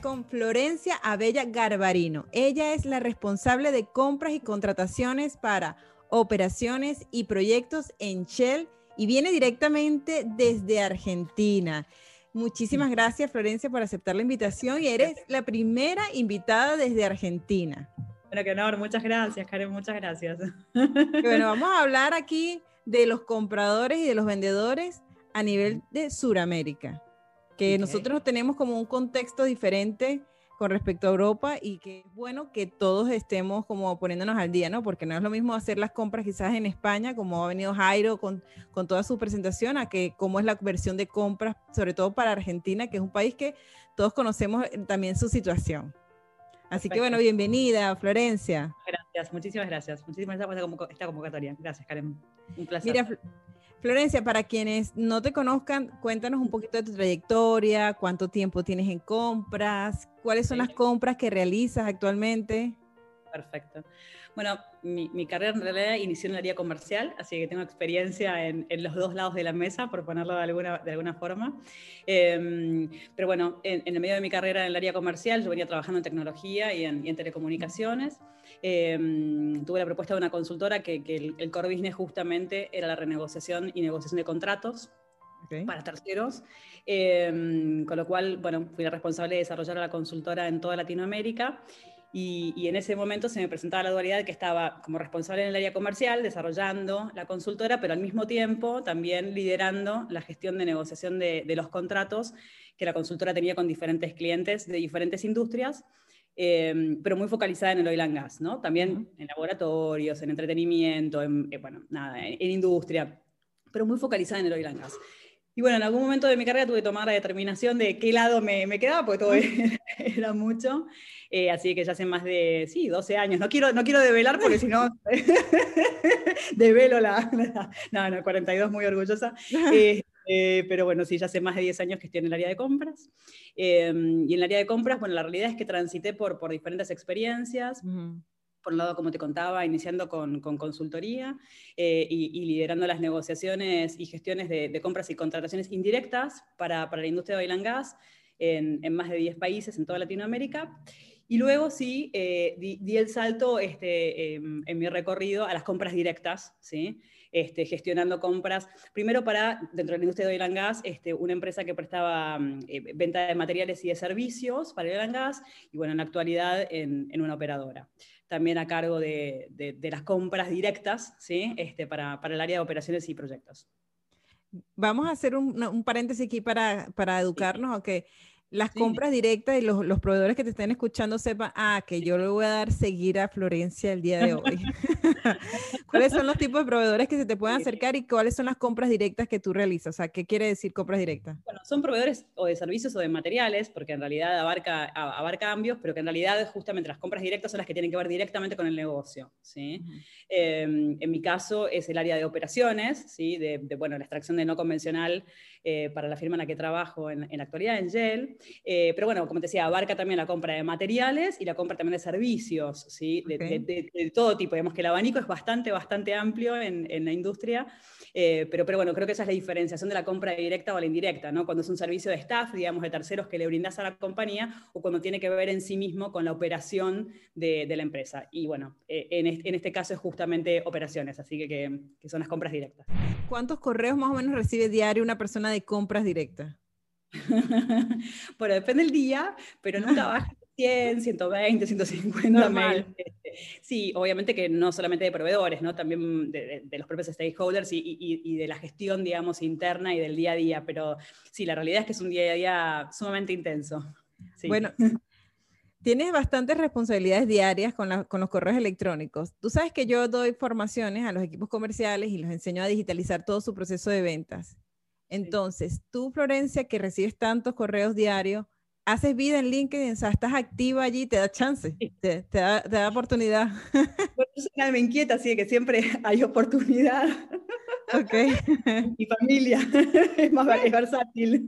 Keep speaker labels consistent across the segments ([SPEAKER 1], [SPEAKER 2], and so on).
[SPEAKER 1] Con Florencia Abella Garbarino. Ella es la responsable de compras y contrataciones para operaciones y proyectos en Shell y viene directamente desde Argentina. Muchísimas gracias, Florencia, por aceptar la invitación y eres la primera invitada desde Argentina.
[SPEAKER 2] Bueno, que honor, muchas gracias, Karen, muchas gracias.
[SPEAKER 1] Bueno, vamos a hablar aquí de los compradores y de los vendedores a nivel de Sudamérica que nosotros tenemos como un contexto diferente con respecto a Europa y que es bueno que todos estemos como poniéndonos al día, ¿no? Porque no es lo mismo hacer las compras quizás en España, como ha venido Jairo con, con toda su presentación, a que cómo es la versión de compras, sobre todo para Argentina, que es un país que todos conocemos eh, también su situación. Así que bueno, bienvenida, Florencia.
[SPEAKER 2] Gracias, muchísimas gracias. Muchísimas gracias por esta convocatoria. Gracias, Karen. Un placer.
[SPEAKER 1] Mira, Florencia, para quienes no te conozcan, cuéntanos un poquito de tu trayectoria, cuánto tiempo tienes en compras, cuáles son las compras que realizas actualmente.
[SPEAKER 2] Perfecto. Bueno, mi, carrera en realidad inició en el área comercial, así que tengo experiencia en, los dos lados de la mesa, por ponerlo de alguna, de alguna forma. Em, pero bueno, en, el medio de mi carrera en el área comercial, yo venía trabajando en tecnología y en, telecomunicaciones. Em, tuve la propuesta de una consultora que, el, core business justamente era la renegociación y negociación de contratos. para terceros, em, con lo cual, bueno, fui la responsable de desarrollar la consultora en toda Latinoamérica y, en ese momento se me presentaba la dualidad de que estaba como responsable en el área comercial, desarrollando la consultora, pero al mismo tiempo también liderando la gestión de negociación de, los contratos que la consultora tenía con diferentes clientes de diferentes industrias, eh, pero muy focalizada en el oil and gas, ¿no? También en laboratorios, en entretenimiento, en, eh, bueno, nada, en, industria, pero muy focalizada en el oil and gas. Y bueno, en algún momento de mi carrera tuve que tomar la determinación de qué lado me, me quedaba, porque todo era mucho. Eh, así que ya hace más de, sí, 12 años. No quiero, no quiero develar porque si no, develo la, No, no, 42, muy orgullosa. Eh, pero bueno, sí, ya hace más de 10 años que estoy en el área de compras. Em, y en el área de compras, bueno, la realidad es que transité por, por diferentes experiencias por un lado, como te contaba, iniciando con, consultoría eh, y, liderando las negociaciones y gestiones de, compras y contrataciones indirectas para, la industria de oil and gas en, más de 10 países en toda Latinoamérica. Y luego sí, eh, di, el salto este, em, en mi recorrido a las compras directas, ¿sí? Este, gestionando compras, primero para, dentro de la industria de oil and gas, este, una empresa que prestaba mm, eh, venta de materiales y de servicios para el oil and gas, y bueno, en la actualidad en, en una operadora también a cargo de, las compras directas ¿sí? este, para, el área de operaciones y proyectos.
[SPEAKER 1] Vamos a hacer un, paréntesis aquí para, para educarnos, okay las compras directas y los, proveedores que te estén escuchando sepan, ah, que yo le voy a dar seguir a Florencia el día de hoy. ¿Cuáles son los tipos de proveedores que se te pueden acercar y cuáles son las compras directas que tú realizas? O sea, ¿qué quiere decir compras directas?
[SPEAKER 2] Bueno, son proveedores o de servicios o de materiales, porque en realidad abarca, abarca cambios, pero que en realidad justamente las compras directas son las que tienen que ver directamente con el negocio. ¿sí? Em, en mi caso es el área de operaciones, ¿sí? de, bueno, la extracción de no convencional eh, para la firma en la que trabajo en, en la actualidad, en Gel. Eh, pero bueno, como te decía, abarca también la compra de materiales y la compra también de servicios, ¿sí? de, todo tipo. Digamos que el abanico es bastante, bastante amplio en, en la industria, eh, pero, pero bueno, creo que esa es la diferenciación de la compra directa o la indirecta, ¿no? Cuando es un servicio de staff, digamos, de terceros que le brindas a la compañía, o cuando tiene que ver en sí mismo con la operación de, la empresa. Y bueno, en, este, en, este, caso es justamente operaciones, así que, que, que son las compras directas.
[SPEAKER 1] ¿Cuántos correos más o menos recibe diario una persona de compras directas?
[SPEAKER 2] bueno, depende del día, pero nunca baja 100, 120, 150 mails. Sí, obviamente que no solamente de proveedores, ¿no? también de, los propios stakeholders y, de la gestión, digamos, interna y del día a día, pero sí, la realidad es que es un día a día sumamente intenso.
[SPEAKER 1] Bueno, tienes bastantes responsabilidades diarias con, con, los correos electrónicos. Tú sabes que yo doy formaciones a los equipos comerciales y los enseño a digitalizar todo su proceso de ventas. Entonces, tú, Florencia, que recibes tantos correos diarios, haces vida en LinkedIn, o sea, estás activa allí, te da chance, te, da, te da, oportunidad.
[SPEAKER 2] Bueno, me inquieta, así que siempre hay oportunidad.
[SPEAKER 1] Ok.
[SPEAKER 2] Mi familia es más es versátil.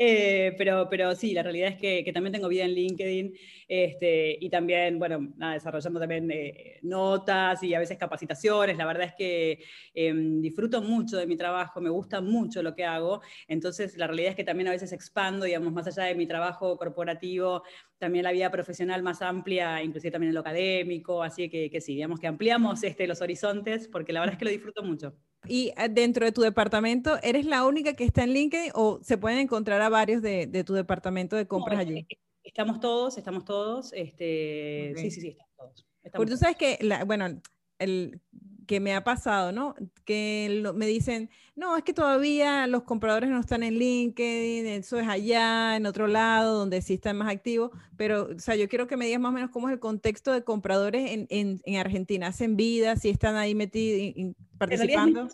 [SPEAKER 2] Eh, pero, pero sí, la realidad es que, que, también tengo vida en LinkedIn este, y también, bueno, desarrollando también eh, notas y a veces capacitaciones. La verdad es que em, disfruto mucho de mi trabajo, me gusta mucho lo que hago. Entonces, la realidad es que también a veces expando, digamos, más allá de mi trabajo corporativo, también la vida profesional más amplia, inclusive también en lo académico. Así que, que sí, digamos que ampliamos este, los horizontes porque la verdad es que lo disfruto mucho.
[SPEAKER 1] Y ah, dentro de tu departamento, ¿eres la única que está en LinkedIn o se pueden encontrar a varios de, de tu departamento de compras allí?
[SPEAKER 2] Estamos todos, estamos todos. Este, Sí, sí, sí, estamos todos.
[SPEAKER 1] Porque tú sabes que, la, bueno, el, que me ha pasado, ¿no? Que me dicen, no, es que todavía los compradores no están en LinkedIn, eso es allá, en otro lado, donde sí están más activos, pero, o sea, yo quiero que me digas más o menos cómo es el contexto de compradores en, en, en Argentina, ¿hacen vida, si están ahí metidos, participando?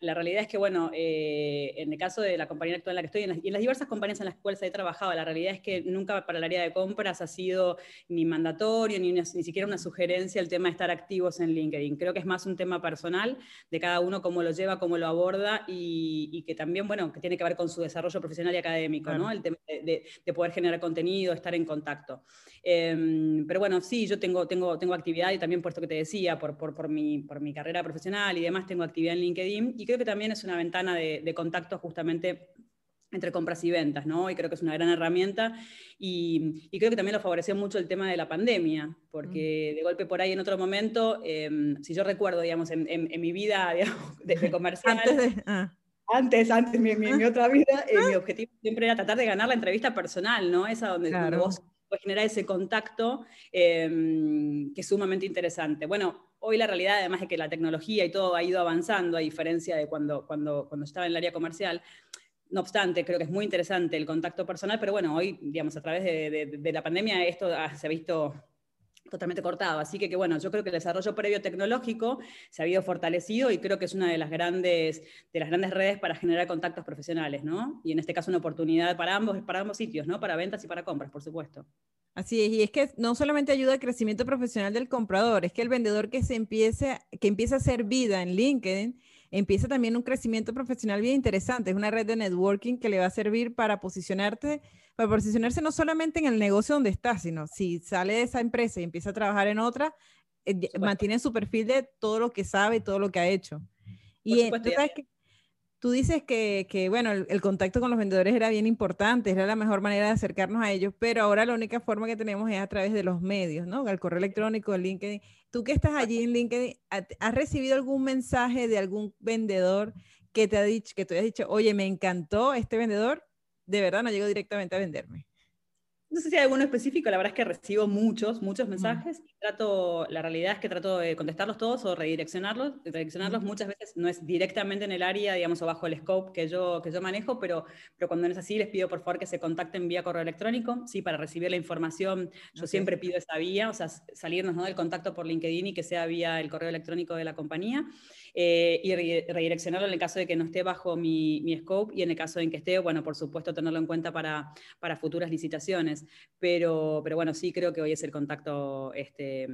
[SPEAKER 2] la realidad es que, bueno, eh, en el caso de la compañía actual en la que estoy, y en las diversas compañías en las cuales he trabajado, la realidad es que nunca para el área de compras ha sido ni mandatorio, ni, ni siquiera una sugerencia el tema de estar activos en LinkedIn. Creo que es más un tema personal de cada uno, cómo lo lleva, cómo lo aborda, y, que también, bueno, que tiene que ver con su desarrollo profesional y académico, ¿no? El tema de, poder generar contenido, estar en contacto. Em, pero bueno, sí, yo tengo, tengo, tengo actividad y también por esto que te decía, por, por, por, mi, por mi carrera profesional y demás, tengo actividad en LinkedIn y creo que también es una ventana de, de contacto justamente entre compras y ventas, ¿no? Y creo que es una gran herramienta y, y, creo que también lo favoreció mucho el tema de la pandemia, porque mm. de golpe por ahí en otro momento, em, si yo recuerdo, digamos, en, en, mi vida digamos, de, comercial... antes, de, ah. antes, antes, mi, mi, otra vida, eh, mi objetivo siempre era tratar de ganar la entrevista personal, ¿no? Esa donde, donde vos puedes generar ese contacto eh, que es sumamente interesante. Bueno, hoy la realidad, además de que la tecnología y todo ha ido avanzando, a diferencia de cuando, cuando, cuando estaba en el área comercial, no obstante, creo que es muy interesante el contacto personal, pero bueno, hoy, digamos, a través de, la pandemia esto se ha visto totalmente cortado. Así que, bueno, yo creo que el desarrollo previo tecnológico se ha ido fortalecido y creo que es una de las grandes, de las grandes redes para generar contactos profesionales, ¿no? Y en este caso una oportunidad para ambos, para ambos sitios, ¿no? Para ventas y para compras, por supuesto.
[SPEAKER 1] Así es, y es que no solamente ayuda al crecimiento profesional del comprador, es que el vendedor que se empiece, que empieza a hacer vida en LinkedIn, empieza también un crecimiento profesional bien interesante. Es una red de networking que le va a servir para posicionarte, para posicionarse no solamente en el negocio donde está, sino si sale de esa empresa y empieza a trabajar en otra, eh, mantiene su perfil de todo lo que sabe y todo lo que ha hecho. y tú sabes que Tú dices que, que bueno, el, contacto con los vendedores era bien importante, era la mejor manera de acercarnos a ellos, pero ahora la única forma que tenemos es a través de los medios, ¿no? El correo electrónico, el LinkedIn. Tú que estás allí en LinkedIn, ¿has recibido algún mensaje de algún vendedor que te ha dicho, que tú hayas dicho, oye, me encantó este vendedor? De verdad, no llegó directamente a venderme.
[SPEAKER 2] No sé si hay alguno específico, la verdad es que recibo muchos, muchos mensajes y trato, la realidad es que trato de contestarlos todos o redireccionarlos. Redireccionarlos muchas veces no es directamente en el área, digamos, o bajo el scope que yo, que yo manejo, pero, pero cuando no es así les pido por favor que se contacten vía correo electrónico. Sí, para recibir la información yo siempre pido esa vía, o sea, salirnos ¿no? del contacto por LinkedIn y que sea vía el correo electrónico de la compañía. Eh, y redireccionarlo en el caso de que no esté bajo mi, mi, scope y en el caso de que esté, bueno, por supuesto, tenerlo en cuenta para, para futuras licitaciones. Pero, pero bueno, sí creo que hoy es el contacto este,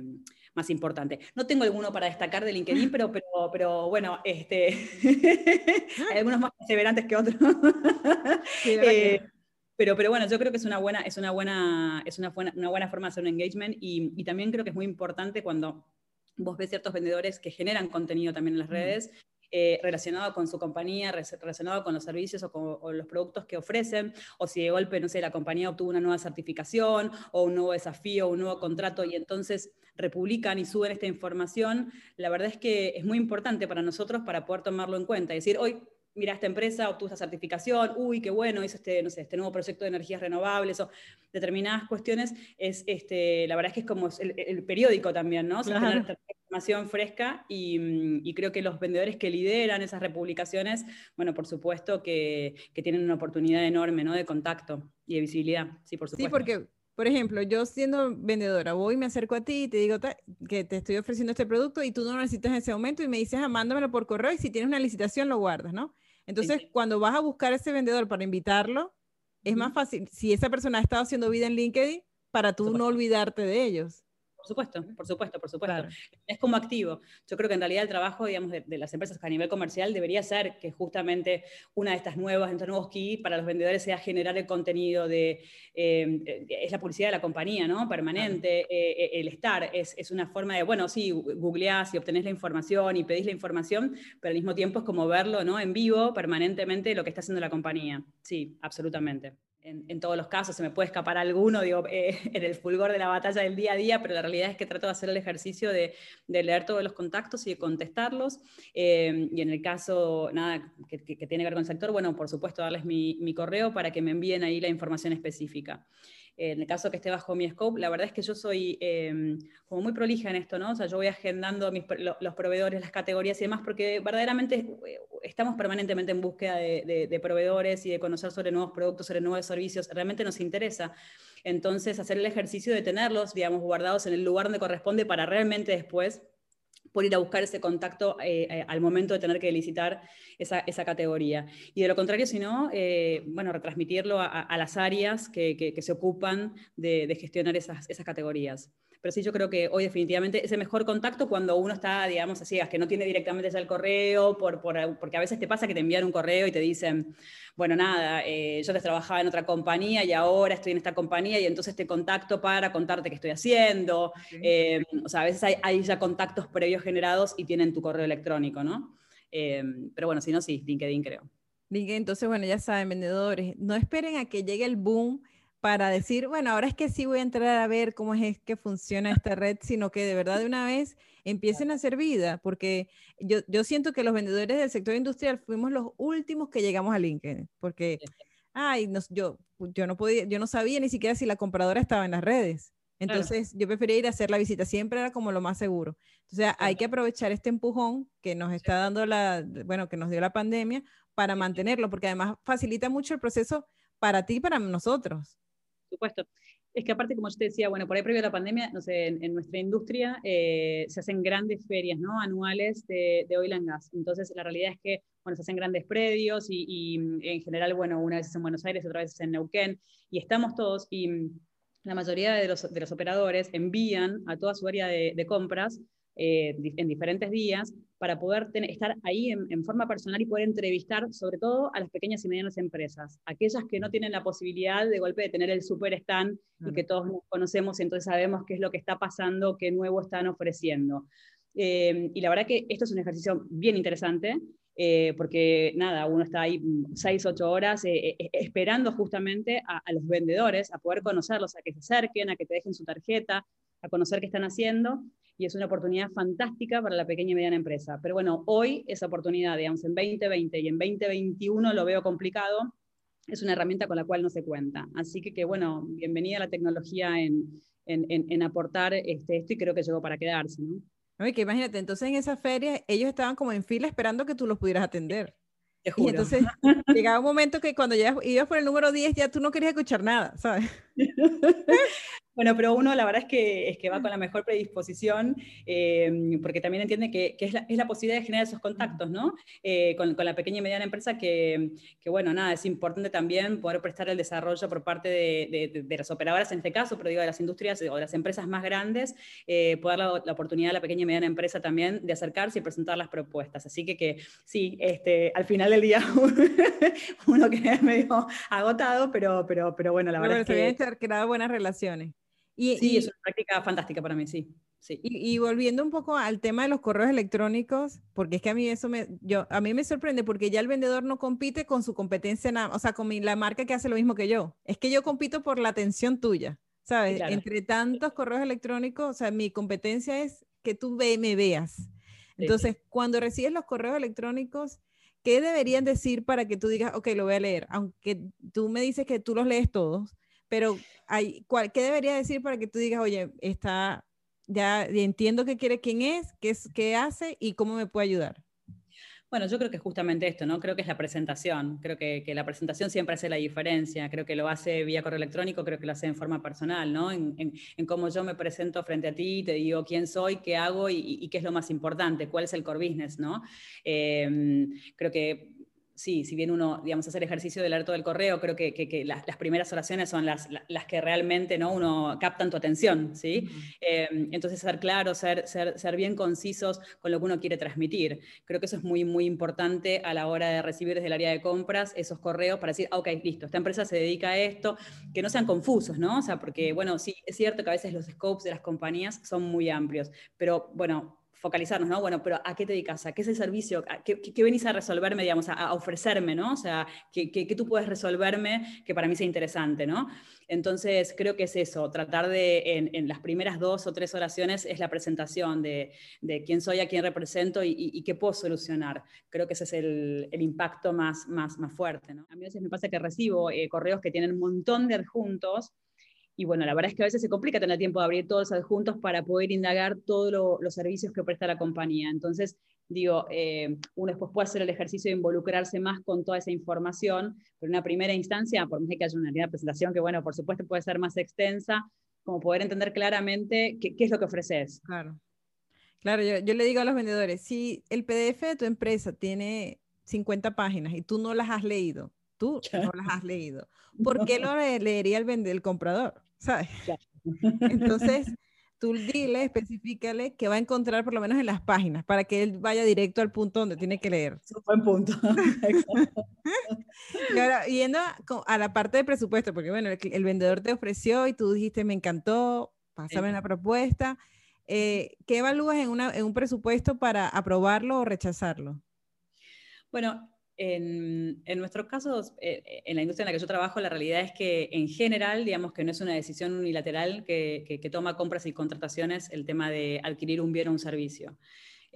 [SPEAKER 2] más importante. No tengo alguno para destacar de LinkedIn, pero, pero, pero bueno, este, hay algunos más perseverantes que otros. Eh, pero, pero bueno, yo creo que es una buena, es una buena, es una buena, una buena forma de hacer un engagement y, y también creo que es muy importante cuando vos ves ciertos vendedores que generan contenido también en las redes, eh, relacionado con su compañía, relacionado con los servicios o con los productos que ofrecen, o si de golpe, no sé, la compañía obtuvo una nueva certificación o un nuevo desafío, un nuevo contrato y entonces republican y suben esta información, la verdad es que es muy importante para nosotros para poder tomarlo en cuenta y decir, hoy mira, esta empresa obtuvo esta certificación, uy, qué bueno, hizo este, no sé, este nuevo proyecto de energías renovables o determinadas cuestiones, es, este, la verdad es que es como el, periódico también, ¿no? Claro. Información fresca y, creo que los vendedores que lideran esas republicaciones, bueno, por supuesto que, que, tienen una oportunidad enorme, ¿no? De contacto y de visibilidad, sí, por supuesto.
[SPEAKER 1] Sí, porque por ejemplo, yo siendo vendedora, voy y me acerco a ti y te digo que te estoy ofreciendo este producto y tú no lo necesitas en ese momento y me dices, ah, mándamelo por correo y si tienes una licitación lo guardas, ¿no? Entonces, cuando vas a buscar a ese vendedor para invitarlo, es más fácil, si esa persona ha estado haciendo vida en LinkedIn, para tú no olvidarte de ellos.
[SPEAKER 2] Por supuesto, por supuesto, por supuesto. Es como activo. Yo creo que en realidad el trabajo, digamos, de, las empresas a nivel comercial debería ser que justamente una de estas nuevas, estos nuevos key para los vendedores sea generar el contenido de, eh, es la publicidad de la compañía, ¿no? Permanente, eh, eh, el estar, es, es, una forma de, bueno, sí, googleás y obtenés la información y pedís la información, pero al mismo tiempo es como verlo, ¿no? En vivo, permanentemente, lo que está haciendo la compañía. Sí, absolutamente en, todos los casos, se me puede escapar alguno, digo, eh, en el fulgor de la batalla del día a día, pero la realidad es que trato de hacer el ejercicio de, leer todos los contactos y de contestarlos. Eh, y en el caso, nada, que, tiene que ver con el sector, bueno, por supuesto, darles mi, mi correo para que me envíen ahí la información específica en el caso que esté bajo mi scope, la verdad es que yo soy em, como muy prolija en esto, ¿no? O sea, yo voy agendando los proveedores, las categorías y demás, porque verdaderamente eh, estamos permanentemente en búsqueda de, proveedores y de conocer sobre nuevos productos, sobre nuevos servicios, realmente nos interesa. Entonces, hacer el ejercicio de tenerlos, digamos, guardados en el lugar donde corresponde para realmente después por ir a buscar ese contacto eh, eh, al momento de tener que licitar esa, categoría. Y de lo contrario, si no, eh, bueno, retransmitirlo a, las áreas que, se ocupan de, gestionar esas, esas categorías. Pero sí, yo creo que hoy definitivamente es el mejor contacto cuando uno está, digamos, así, que no tiene directamente ya el correo, por, porque a veces te pasa que te envían un correo y te dicen, bueno, nada, eh, yo te trabajaba en otra compañía y ahora estoy en esta compañía y entonces te contacto para contarte qué estoy haciendo. Eh, o sea, a veces hay, ya contactos previos generados y tienen tu correo electrónico, ¿no? Eh, pero bueno, si no, sí, LinkedIn creo.
[SPEAKER 1] LinkedIn, entonces, bueno, ya saben, vendedores, no esperen a que llegue el boom para decir, bueno, ahora es que sí voy a entrar a ver cómo es que funciona esta red, sino que de verdad de una vez empiecen a hacer vida, porque yo, yo siento que los vendedores del sector industrial fuimos los últimos que llegamos a LinkedIn, porque, ay, yo, yo, no podía, yo no sabía ni siquiera si la compradora estaba en las redes. Entonces yo prefería ir a hacer la visita, siempre era como lo más seguro. Entonces hay que aprovechar este empujón que nos está dando la, bueno, que nos dio la pandemia para mantenerlo, porque además facilita mucho el proceso para ti y para nosotros.
[SPEAKER 2] Supuesto. Es que aparte, como yo te decía, bueno, por ahí previo a la pandemia, no sé, en, nuestra industria eh, se hacen grandes ferias, ¿no? Anuales de, de, oil and gas. Entonces, la realidad es que, bueno, se hacen grandes predios y, en general, bueno, una vez en Buenos Aires, otra vez en Neuquén, y estamos todos, y la mayoría de los, de los operadores envían a toda su área de compras eh, en diferentes días para poder estar ahí en, forma personal y poder entrevistar sobre todo a las pequeñas y medianas empresas, aquellas que no tienen la posibilidad de golpe de tener el super stand y que todos nos conocemos y entonces sabemos qué es lo que está pasando, qué nuevo están ofreciendo. Eh, y la verdad que esto es un ejercicio bien interesante. Eh, porque nada, uno está ahí seis, ocho horas esperando justamente a, a, los vendedores, a poder conocerlos, a que se acerquen, a que te dejen su tarjeta, a conocer qué están haciendo y es una oportunidad fantástica para la pequeña y mediana empresa. Pero bueno, hoy esa oportunidad, digamos, en 2020 y en 2021 lo veo complicado, es una herramienta con la cual no se cuenta. Así que, que bueno, bienvenida a la tecnología en, en, en, aportar este, esto y creo que llegó para quedarse. ¿no?
[SPEAKER 1] Oye, que imagínate, entonces en esa feria ellos estaban como en fila esperando que tú los pudieras atender. Y entonces llegaba un momento que cuando ya ibas por el número 10 ya tú no querías escuchar nada, ¿sabes?
[SPEAKER 2] Bueno, pero uno la verdad es que, es que va con la mejor predisposición, eh, porque también entiende que, es, la, posibilidad de generar esos contactos, ¿no? Eh, con, la pequeña y mediana empresa que, bueno, nada, es importante también poder prestar el desarrollo por parte de, las operadoras en este caso, pero digo, de las industrias o de las empresas más grandes, eh, poder dar la, oportunidad a la pequeña y mediana empresa también de acercarse y presentar las propuestas. Así que, que sí, este, al final del día uno queda medio agotado, pero, pero, pero bueno, la verdad es que...
[SPEAKER 1] Se creado buenas relaciones.
[SPEAKER 2] Y, sí, es una práctica fantástica para mí, sí. Sí.
[SPEAKER 1] Y, volviendo un poco al tema de los correos electrónicos, porque es que a mí eso me, yo, a mí me sorprende porque ya el vendedor no compite con su competencia, o sea, con la marca que hace lo mismo que yo. Es que yo compito por la atención tuya, ¿sabes? Entre tantos correos electrónicos, o sea, mi competencia es que tú ve, me veas. Entonces, cuando recibes los correos electrónicos, ¿qué deberían decir para que tú digas, ok, lo voy a leer? Aunque tú me dices que tú los lees todos, pero hay, ¿qué debería decir para que tú digas, oye, está, ya entiendo qué quiere, quién es, qué, es, qué hace y cómo me puede ayudar?
[SPEAKER 2] Bueno, yo creo que justamente esto, ¿no? Creo que es la presentación. Creo que, que, la presentación siempre hace la diferencia. Creo que lo hace vía correo electrónico, creo que lo hace en forma personal, ¿no? En, en, cómo yo me presento frente a ti, te digo quién soy, qué hago y, y, qué es lo más importante, cuál es el core business, ¿no? Eh, creo que sí, si bien uno, digamos, hace el ejercicio del harto del correo, creo que, las, primeras oraciones son las, las, que realmente ¿no? uno captan tu atención, ¿sí? Em, entonces, ser claro, ser, ser, ser, bien concisos con lo que uno quiere transmitir. Creo que eso es muy, muy importante a la hora de recibir desde el área de compras esos correos para decir, ah, ok, listo, esta empresa se dedica a esto, que no sean confusos, ¿no? O sea, porque, bueno, sí, es cierto que a veces los scopes de las compañías son muy amplios, pero, bueno, focalizarnos, ¿no? Bueno, pero ¿a qué te dedicas? ¿A qué es el servicio? ¿Qué, venís a resolverme, digamos, a, ofrecerme, ¿no? O sea, ¿qué, ¿qué, tú puedes resolverme que para mí sea interesante, ¿no? Entonces, creo que es eso, tratar de, en, las primeras dos o tres oraciones, es la presentación de, de quién soy, a quién represento y, y, qué puedo solucionar. Creo que ese es el, el, impacto más, más, más fuerte, ¿no? A mí a veces me pasa que recibo eh, correos que tienen un montón de adjuntos, y bueno, la verdad es que a veces se complica tener tiempo de abrir todos los adjuntos para poder indagar todos los servicios que presta la compañía. Entonces, digo, eh, uno después puede hacer el ejercicio de involucrarse más con toda esa información, pero en una primera instancia, por más que haya una linda presentación que, bueno, por supuesto puede ser más extensa, como poder entender claramente qué, es lo que ofreces.
[SPEAKER 1] Claro. Claro, yo, yo, le digo a los vendedores, si el PDF de tu empresa tiene 50 páginas y tú no las has leído, tú no las has leído, ¿por qué lo leería el, el comprador? ¿Sabes? Entonces, tú dile, especificale que va a encontrar por lo menos en las páginas para que él vaya directo al punto donde tiene que leer.
[SPEAKER 2] Es un buen punto.
[SPEAKER 1] y ahora, yendo a, la parte de presupuesto, porque bueno, el, vendedor te ofreció y tú dijiste, me encantó, pásame la propuesta. Eh, ¿Qué evalúas en, una, en un presupuesto para aprobarlo o rechazarlo?
[SPEAKER 2] Bueno, en, en nuestros casos, eh, eh, en la industria en la que yo trabajo, la realidad es que en general, digamos que no es una decisión unilateral que, toma compras y contrataciones el tema de adquirir un bien o un servicio.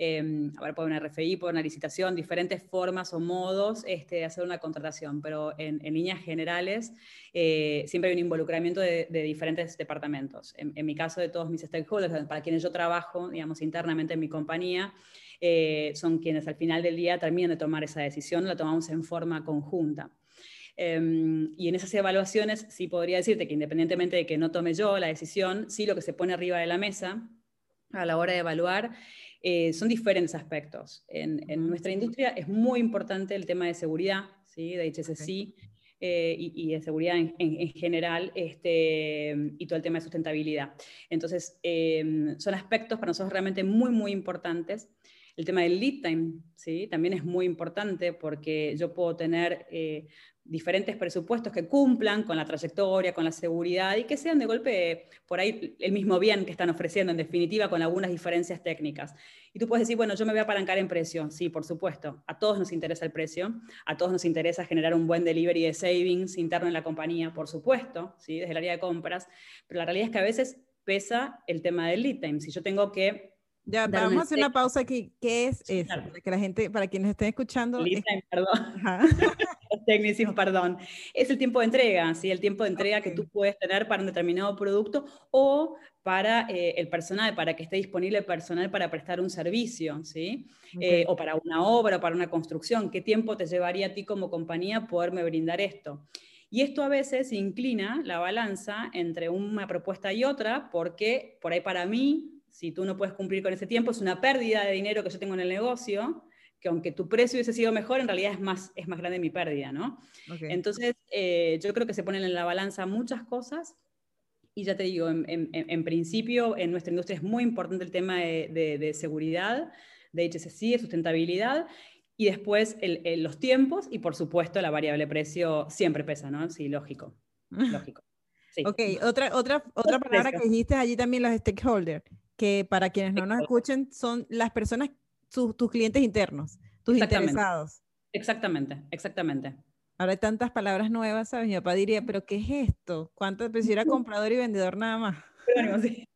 [SPEAKER 2] Eh, a ver, por una RFI, por una licitación, diferentes formas o modos este, de hacer una contratación, pero en, en líneas generales eh, siempre hay un involucramiento de, de diferentes departamentos. En, en, mi caso, de todos mis stakeholders, para quienes yo trabajo, digamos, internamente en mi compañía, eh, son quienes al final del día terminan de tomar esa decisión, la tomamos en forma conjunta. Em, y en esas evaluaciones sí podría decirte que independientemente de que no tome yo la decisión, sí lo que se pone arriba de la mesa a la hora de evaluar eh, son diferentes aspectos. En, nuestra industria es muy importante el tema de seguridad, ¿sí? de HSC. Eh, y, de seguridad en, general este, y todo el tema de sustentabilidad. Entonces, em, son aspectos para nosotros realmente muy, muy importantes el tema del lead time, ¿sí? También es muy importante porque yo puedo tener eh, diferentes presupuestos que cumplan con la trayectoria, con la seguridad y que sean de golpe por ahí el mismo bien que están ofreciendo, en definitiva, con algunas diferencias técnicas. Y tú puedes decir, bueno, yo me voy a apalancar en precio. Sí, por supuesto. A todos nos interesa el precio, a todos nos interesa generar un buen delivery de savings interno en la compañía, por supuesto, ¿sí? desde el área de compras, pero la realidad es que a veces pesa el tema del lead time. Si yo tengo que
[SPEAKER 1] ya, vamos a hacer una pausa aquí. ¿Qué es eso? Para que la gente, para quienes estén escuchando.
[SPEAKER 2] perdón. Los perdón. Es el tiempo de entrega, ¿sí? El tiempo de entrega que tú puedes tener para un determinado producto o para eh, el personal, para que esté disponible el personal para prestar un servicio, ¿sí? Eh, o para una obra, o para una construcción. ¿Qué tiempo te llevaría a ti como compañía poderme brindar esto? Y esto a veces inclina la balanza entre una propuesta y otra, porque por ahí para mí si tú no puedes cumplir con ese tiempo, es una pérdida de dinero que yo tengo en el negocio, que aunque tu precio hubiese sido mejor, en realidad es más, es más grande mi pérdida, ¿no? Entonces, eh, yo creo que se ponen en la balanza muchas cosas y ya te digo, en, principio, en nuestra industria es muy importante el tema de, seguridad, de HSC, de sustentabilidad, y después los tiempos y, por supuesto, la variable precio siempre pesa, ¿no? Sí, lógico. lógico.
[SPEAKER 1] Ok, otra, otra, otra palabra que dijiste allí también, los stakeholders que para quienes no nos escuchen son las personas, tus clientes internos, tus interesados.
[SPEAKER 2] Exactamente, exactamente.
[SPEAKER 1] Ahora hay tantas palabras nuevas, ¿sabes? Mi papá diría, ¿pero qué es esto? ¿Cuánto? Pues era comprador y vendedor nada más.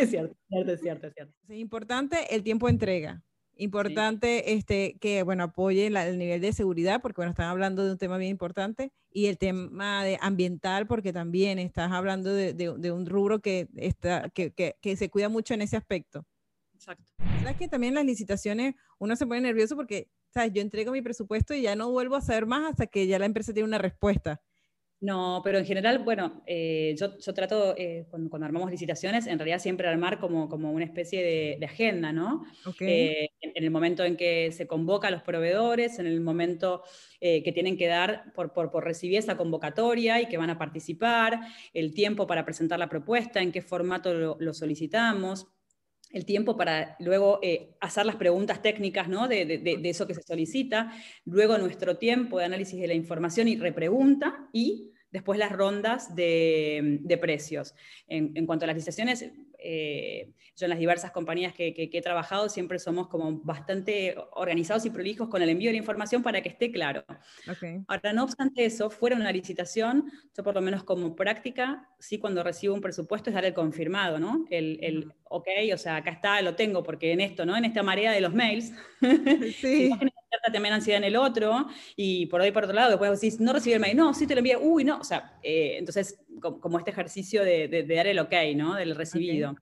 [SPEAKER 2] Es cierto, es cierto, es cierto.
[SPEAKER 1] Es importante el tiempo de entrega. Importante este, que, bueno, apoye el nivel de seguridad, porque, bueno, están hablando de un tema bien importante, y el tema de ambiental, porque también estás hablando de, de, un rubro que, está, que, que, que, se cuida mucho en ese aspecto.
[SPEAKER 2] Exacto.
[SPEAKER 1] ¿Sabes que también las licitaciones uno se pone nervioso porque, ¿sabes? Yo entrego mi presupuesto y ya no vuelvo a saber más hasta que ya la empresa tiene una respuesta.
[SPEAKER 2] No, pero en general, bueno, eh, yo, trato, eh, cuando, armamos licitaciones, en realidad siempre armar como, como una especie de, agenda, ¿no? Eh, en, el momento en que se convoca a los proveedores, en el momento que tienen que dar por, por, recibir esa convocatoria y que van a participar, el tiempo para presentar la propuesta, en qué formato lo, solicitamos el tiempo para luego hacer las preguntas técnicas ¿no? de, de, eso que se solicita, luego nuestro tiempo de análisis de la información y repregunta, y Después las rondas de, precios. En, cuanto a las licitaciones, eh, yo en las diversas compañías que, he trabajado siempre somos como bastante organizados y prolijos con el envío de la información para que esté claro. Ahora, no obstante eso, fuera una licitación, yo por lo menos como práctica, sí cuando recibo un presupuesto es dar el confirmado, ¿no? El, el ok, o sea, acá está, lo tengo, porque en esto, ¿no? En esta marea de los mails. Sí también ansiedad en el otro, y por ahí por otro lado, después decís, no recibí el mail, no, sí te lo envié, uy, no, o sea, eh, entonces como, este ejercicio de, dar el ok, ¿no? Del recibido.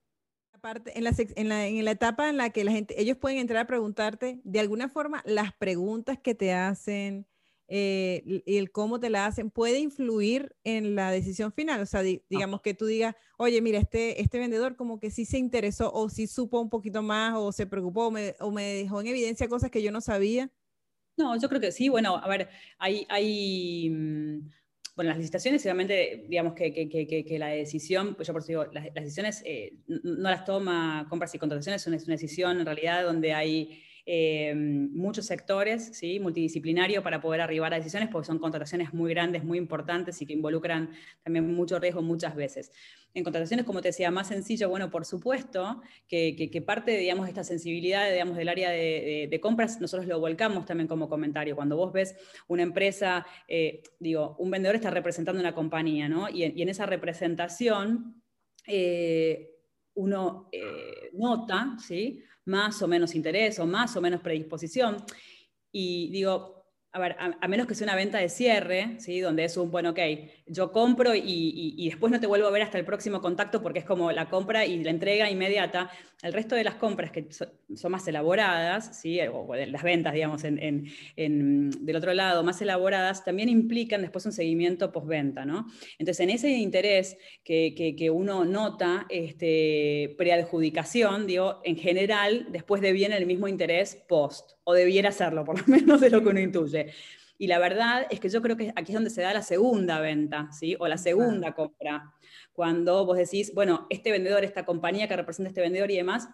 [SPEAKER 1] Aparte, en la, en, la, en la etapa en la que la gente, ellos pueden entrar a preguntarte, de alguna forma, las preguntas que te hacen, eh, y el cómo te la hacen puede influir en la decisión final. O sea, digamos que tú digas, oye, mira, este, este vendedor como que sí se interesó o sí supo un poquito más o se preocupó o me, o me dejó en evidencia cosas que yo no sabía.
[SPEAKER 2] No, yo creo que sí. Bueno, a ver, hay, hay mm, bueno, las licitaciones, realmente, digamos que, que, que, que, la decisión, pues yo por eso digo, las, decisiones eh, no las toma compras y contrataciones, es una decisión en realidad donde hay eh, muchos sectores, ¿sí? multidisciplinario para poder arribar a decisiones, porque son contrataciones muy grandes, muy importantes y que involucran también mucho riesgo muchas veces. En contrataciones, como te decía, más sencillo, bueno, por supuesto, que, parte, digamos, de esta sensibilidad, digamos, del área de, compras, nosotros lo volcamos también como comentario. Cuando vos ves una empresa, eh, digo, un vendedor está representando una compañía, ¿no? Y en, esa representación, eh, uno nota, ¿sí? Más o menos interés o más o menos predisposición. Y digo, a ver, a, menos que sea una venta de cierre, ¿sí? donde es un, bueno, ok, yo compro y, después no te vuelvo a ver hasta el próximo contacto porque es como la compra y la entrega inmediata. El resto de las compras que son más elaboradas, ¿sí? o las ventas, digamos, en, del otro lado, más elaboradas, también implican después un seguimiento postventa. ¿no? Entonces, en ese interés que, que, uno nota, este, preadjudicación, digo, en general, después deviene el mismo interés post o debiera hacerlo, por lo menos de lo que uno intuye. Y la verdad es que yo creo que aquí es donde se da la segunda venta, ¿sí? O la segunda compra. Cuando vos decís, bueno, este vendedor, esta compañía que representa este vendedor y demás,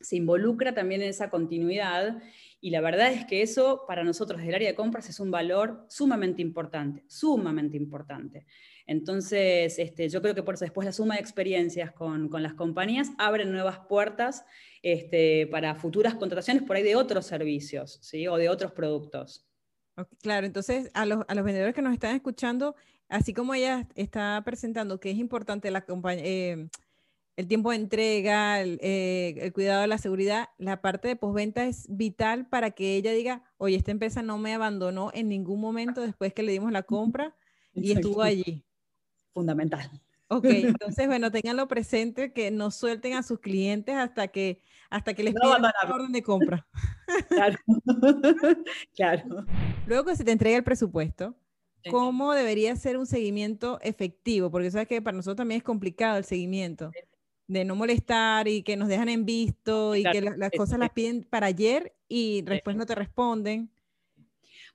[SPEAKER 2] se involucra también en esa continuidad. Y la verdad es que eso para nosotros desde el área de compras es un valor sumamente importante, sumamente importante. Entonces, este, yo creo que por eso después la suma de experiencias con, con las compañías abren nuevas puertas este, para futuras contrataciones por ahí de otros servicios ¿sí? o de otros productos.
[SPEAKER 1] Claro, entonces a los, a los, vendedores que nos están escuchando, así como ella está presentando que es importante la eh, el tiempo de entrega, el, eh, el, cuidado de la seguridad, la parte de postventa es vital para que ella diga, oye, esta empresa no me abandonó en ningún momento después que le dimos la compra y estuvo allí.
[SPEAKER 2] Fundamental.
[SPEAKER 1] Ok, entonces, bueno, tenganlo presente, que no suelten a sus clientes hasta que, hasta que les pidan la orden de compra.
[SPEAKER 2] Claro, claro.
[SPEAKER 1] Luego que se te entrega el presupuesto, ¿cómo debería ser un seguimiento efectivo? Porque sabes que para nosotros también es complicado el seguimiento, de no molestar y que nos dejan en visto y que las cosas las piden para ayer y después no te responden.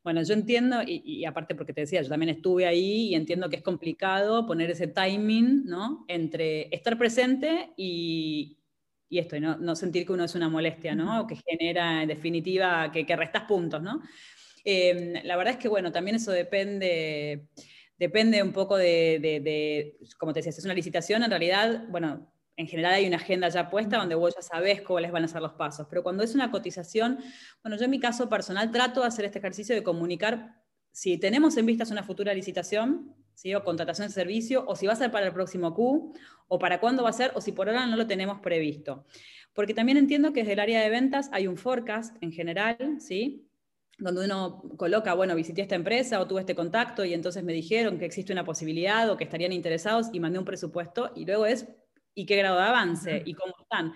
[SPEAKER 2] Bueno, yo entiendo, y, aparte porque te decía, yo también estuve ahí y entiendo que es complicado poner ese timing, ¿no? Entre estar presente y, esto, y no, sentir que uno es una molestia, ¿no? O que genera, en definitiva, que, que restas puntos, ¿no? Em, la verdad es que, bueno, también eso depende, depende un poco de, de, como te decía, si es una licitación, en realidad, bueno, en general hay una agenda ya puesta donde vos ya sabés cuáles van a ser los pasos. Pero cuando es una cotización, bueno, yo en mi caso personal trato de hacer este ejercicio de comunicar si tenemos en vistas una futura licitación, ¿sí? o contratación de servicio, o si va a ser para el próximo Q, o para cuándo va a ser, o si por ahora no lo tenemos previsto. Porque también entiendo que desde el área de ventas hay un forecast en general, ¿sí? Donde uno coloca, bueno, visité esta empresa o tuve este contacto y entonces me dijeron que existe una posibilidad o que estarían interesados y mandé un presupuesto y luego es y qué grado de avance y cómo están.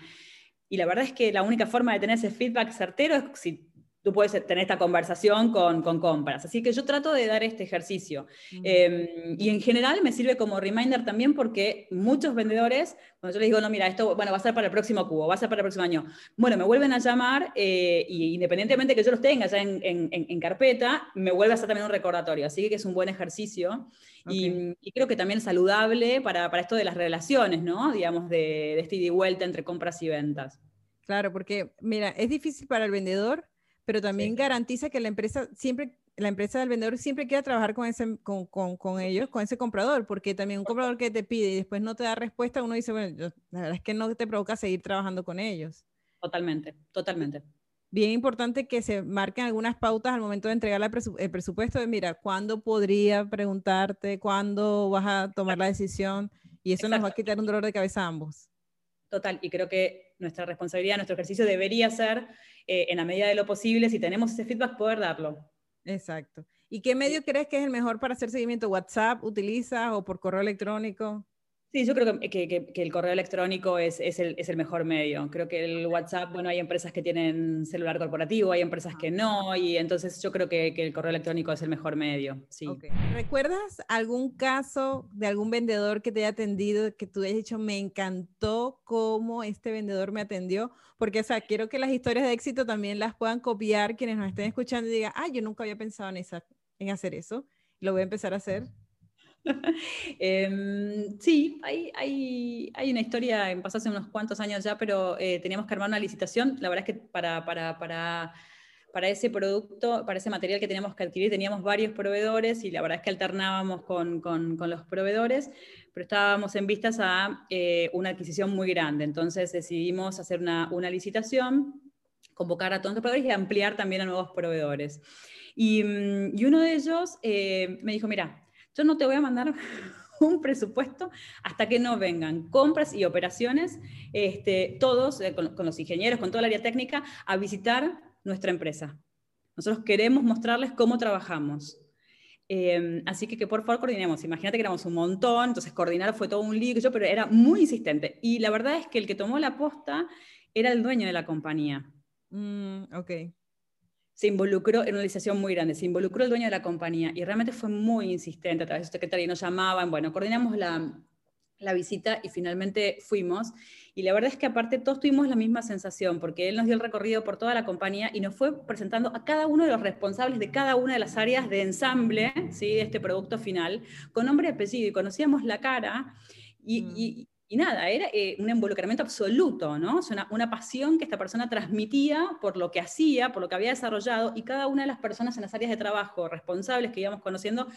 [SPEAKER 2] Y la verdad es que la única forma de tener ese feedback certero es si tú puedes tener esta conversación con, con, compras. Así que yo trato de dar este ejercicio. Em, y en general me sirve como reminder también porque muchos vendedores, cuando yo les digo, no, mira, esto bueno, va a ser para el próximo cubo, va a ser para el próximo año, bueno, me vuelven a llamar eh, y independientemente que yo los tenga ya en, en, en, carpeta, me vuelve a hacer también un recordatorio. Así que es un buen ejercicio. Y, creo que también es saludable para, para, esto de las relaciones, ¿no? Digamos, de, de este ida y vuelta entre compras y ventas.
[SPEAKER 1] Claro, porque mira, es difícil para el vendedor pero también garantiza que la empresa siempre, la empresa del vendedor siempre quiera trabajar con, ese, con, con, con, ellos, con ese comprador, porque también un comprador que te pide y después no te da respuesta, uno dice, bueno, la verdad es que no te provoca seguir trabajando con ellos.
[SPEAKER 2] Totalmente, totalmente.
[SPEAKER 1] Bien importante que se marquen algunas pautas al momento de entregar el presupuesto de, mira, ¿cuándo podría preguntarte? ¿Cuándo vas a tomar la decisión? Y eso nos va a quitar un dolor de cabeza a ambos.
[SPEAKER 2] Total, y creo que nuestra responsabilidad, nuestro ejercicio debería ser eh, en la medida de lo posible, si tenemos ese feedback, poder darlo.
[SPEAKER 1] Exacto. ¿Y qué medio crees que es el mejor para hacer seguimiento? ¿WhatsApp utilizas o por correo electrónico?
[SPEAKER 2] Sí, yo creo que, que, que el correo electrónico es, es, el, es, el, mejor medio. Creo que el WhatsApp, bueno, hay empresas que tienen celular corporativo, hay empresas que no, y entonces yo creo que, el correo electrónico es el mejor medio. Sí.
[SPEAKER 1] ¿Recuerdas algún caso de algún vendedor que te haya atendido, que tú hayas dicho, me encantó cómo este vendedor me atendió? Porque, o sea, quiero que las historias de éxito también las puedan copiar quienes nos estén escuchando y digan, ah, yo nunca había pensado en, esa, en hacer eso, lo voy a empezar a hacer.
[SPEAKER 2] Em, sí, hay, hay, hay, una historia, pasó hace unos cuantos años ya, pero eh, teníamos que armar una licitación. La verdad es que para, para, para, para, ese producto, para ese material que teníamos que adquirir, teníamos varios proveedores y la verdad es que alternábamos con, con, con los proveedores, pero estábamos en vistas a eh, una adquisición muy grande. Entonces decidimos hacer una, una licitación, convocar a todos los proveedores y ampliar también a nuevos proveedores. Y, mm, y uno de ellos eh, me dijo, mira, yo no te voy a mandar un presupuesto hasta que no vengan compras y operaciones, este, todos, eh, con, los ingenieros, con toda la área técnica, a visitar nuestra empresa. Nosotros queremos mostrarles cómo trabajamos. Em, así que, que por favor coordinemos. Imagínate que éramos un montón, entonces coordinar fue todo un lío, pero era muy insistente. Y la verdad es que el que tomó la posta era el dueño de la compañía.
[SPEAKER 1] Mm, ok
[SPEAKER 2] se involucró en una licitación muy grande, se involucró el dueño de la compañía y realmente fue muy insistente a través de su secretaria y nos llamaban, bueno, coordinamos la, la visita y finalmente fuimos. Y la verdad es que aparte todos tuvimos la misma sensación, porque él nos dio el recorrido por toda la compañía y nos fue presentando a cada uno de los responsables de cada una de las áreas de ensamble ¿sí? de este producto final, con nombre y apellido, y conocíamos la cara. Y, mm. y, y nada, era eh, un involucramiento absoluto, ¿no? una, una, pasión que esta persona transmitía por lo que hacía, por lo que había desarrollado, y cada una de las personas en las áreas de trabajo responsables que íbamos conociendo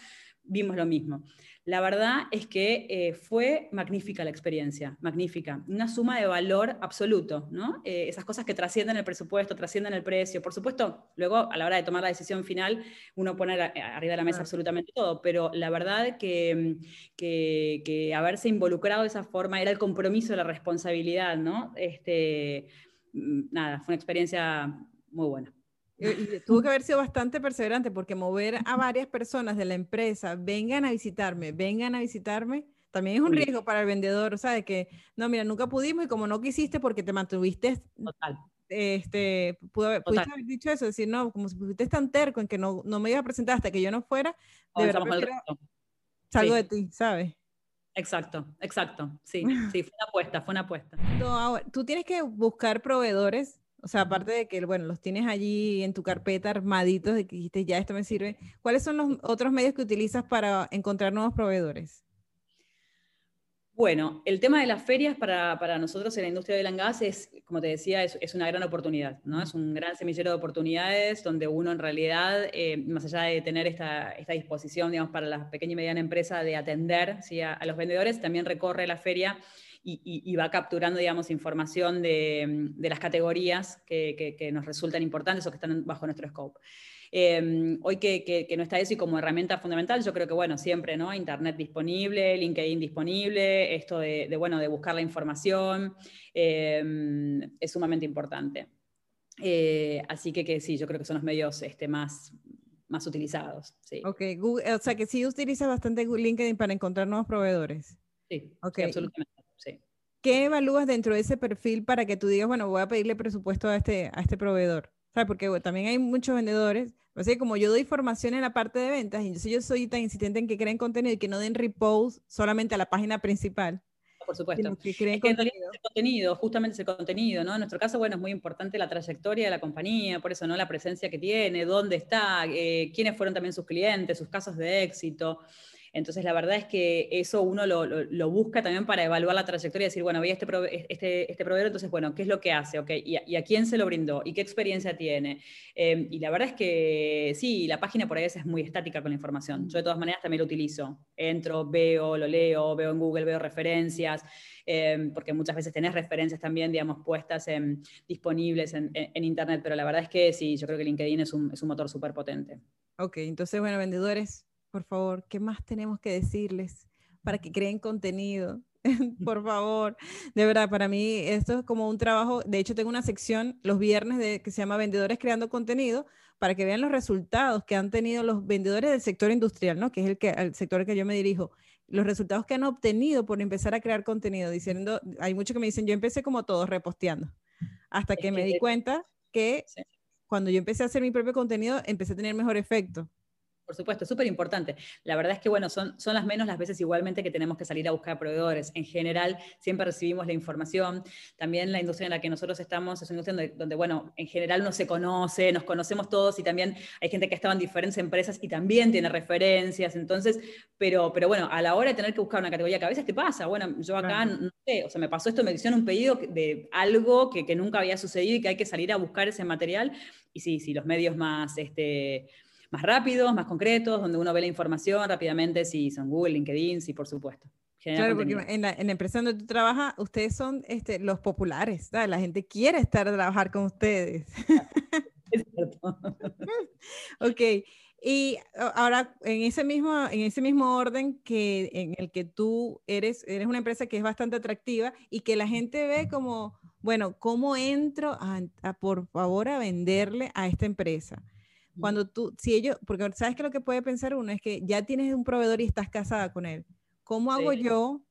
[SPEAKER 2] vimos lo mismo. La verdad es que eh, fue magnífica la experiencia, magnífica, una suma de valor absoluto, ¿no? Eh, esas cosas que trascienden el presupuesto, trascienden el precio. Por supuesto, luego a la hora de tomar la decisión final, uno pone arriba de la mesa absolutamente todo, pero la verdad que, que, que, haberse involucrado de esa forma era el compromiso la responsabilidad, ¿no? Este, mm, nada, fue una experiencia muy buena.
[SPEAKER 1] Y tuvo que haber sido bastante perseverante porque mover a varias personas de la empresa, vengan a visitarme, vengan a visitarme, también es un riesgo para el vendedor, o sea, de que, no, mira, nunca pudimos y como no quisiste porque te mantuviste, Total. este, pudo haber, pudiste haber dicho eso, decir, no, como si fuiste tan terco en que no, no me ibas a presentar hasta que yo no fuera, de verdad salgo de ti, ¿sabes?
[SPEAKER 2] Exacto, exacto, sí, sí, fue una apuesta, fue una apuesta.
[SPEAKER 1] No, tú tienes que buscar proveedores o sea, aparte de que, bueno, los tienes allí en tu carpeta armaditos de que dijiste, ya esto me sirve, ¿cuáles son los otros medios que utilizas para encontrar nuevos proveedores?
[SPEAKER 2] Bueno, el tema de las ferias para, para nosotros en la industria del gas es, como te decía, es, una gran oportunidad, ¿no? Es un gran semillero de oportunidades donde uno en realidad, eh, más allá de tener esta, esta, disposición, digamos, para la pequeña y mediana empresa de atender ¿sí? a los vendedores, también recorre la feria y, va capturando, digamos, información de, las categorías que, nos resultan importantes o que están bajo nuestro scope. Em, hoy que, no está eso y como herramienta fundamental, yo creo que, bueno, siempre, ¿no? Internet disponible, LinkedIn disponible, esto de, bueno, de buscar la información, em, es sumamente importante. Eh, así que, sí, yo creo que son los medios este, más, más utilizados. Sí.
[SPEAKER 1] Ok, o sea que sí utiliza bastante LinkedIn para encontrar nuevos proveedores.
[SPEAKER 2] Sí, okay. absolutamente.
[SPEAKER 1] ¿Qué evalúas dentro de ese perfil para que tú digas, bueno, voy a pedirle presupuesto a este, a este proveedor? ¿Sabes? Porque también hay muchos vendedores. O sea, como yo doy formación en la parte de ventas, y yo soy tan insistente en que creen contenido y que no den repost solamente a la página principal
[SPEAKER 2] por supuesto. Que es que contenido. el contenido, justamente ese contenido, ¿no? En nuestro caso, bueno, es muy importante la trayectoria de la compañía, por eso, ¿no? La presencia que tiene, dónde está, eh, quiénes fueron también sus clientes, sus casos de éxito. Entonces, la verdad es que eso uno lo, busca también para evaluar la trayectoria y decir, bueno, veía este, este, este, proveedor, entonces, bueno, ¿qué es lo que hace? Okay, y, a, quién se lo brindó? ¿Y qué experiencia tiene? Em, y la verdad es que sí, la página por ahí es muy estática con la información. Yo de todas maneras también lo utilizo. Entro, veo, lo leo, veo en Google, veo referencias. Em, porque muchas veces tenés referencias también, digamos, puestas disponibles en, Internet, pero la verdad es que sí, yo creo que LinkedIn es un, es un motor súper potente.
[SPEAKER 1] Ok, entonces, bueno, vendedores, por favor, ¿qué más tenemos que decirles para que creen contenido? por favor, de verdad, para mí esto es como un trabajo, de hecho tengo una sección los viernes de, que se llama Vendedores Creando Contenido, para que vean los resultados que han tenido los vendedores del sector industrial, ¿no? que es el, que, el sector al que yo me dirijo, los resultados que han obtenido por empezar a crear contenido, diciendo, hay muchos que me dicen, yo empecé como todos reposteando, hasta que, me di cuenta que cuando yo empecé a hacer mi propio contenido, empecé a tener mejor efecto.
[SPEAKER 2] Por supuesto, es súper importante. La verdad es que, bueno, son, son las menos las veces igualmente que tenemos que salir a buscar proveedores. En general, siempre recibimos la información. También la industria en la que nosotros estamos es una industria donde, bueno, en general uno se conoce, nos conocemos todos y también hay gente que ha estado en diferentes empresas y también tiene referencias. Entonces, pero, pero bueno, a la hora de tener que buscar una categoría que a veces te pasa, bueno, yo acá, no sé, o sea, me pasó esto, me hicieron un pedido de algo que, que nunca había sucedido y que hay que salir a buscar ese material. Y sí, sí, los medios más... Este, más rápidos, más concretos, donde uno ve la información rápidamente, si son Google, LinkedIn, sí, por supuesto.
[SPEAKER 1] claro, porque en la, en la, empresa donde tú trabajas, ustedes son este, los populares, la gente quiere estar a trabajar con ustedes. Es cierto. ok, y ahora en ese mismo, en ese mismo orden que en el que tú eres, eres una empresa que es bastante atractiva y que la gente ve como, bueno, ¿cómo entro a, a por favor a venderle a esta empresa? Cuando tú, si ellos, porque sabes que lo que puede pensar uno es que ya tienes un proveedor y estás casada con él. ¿Cómo hago yo,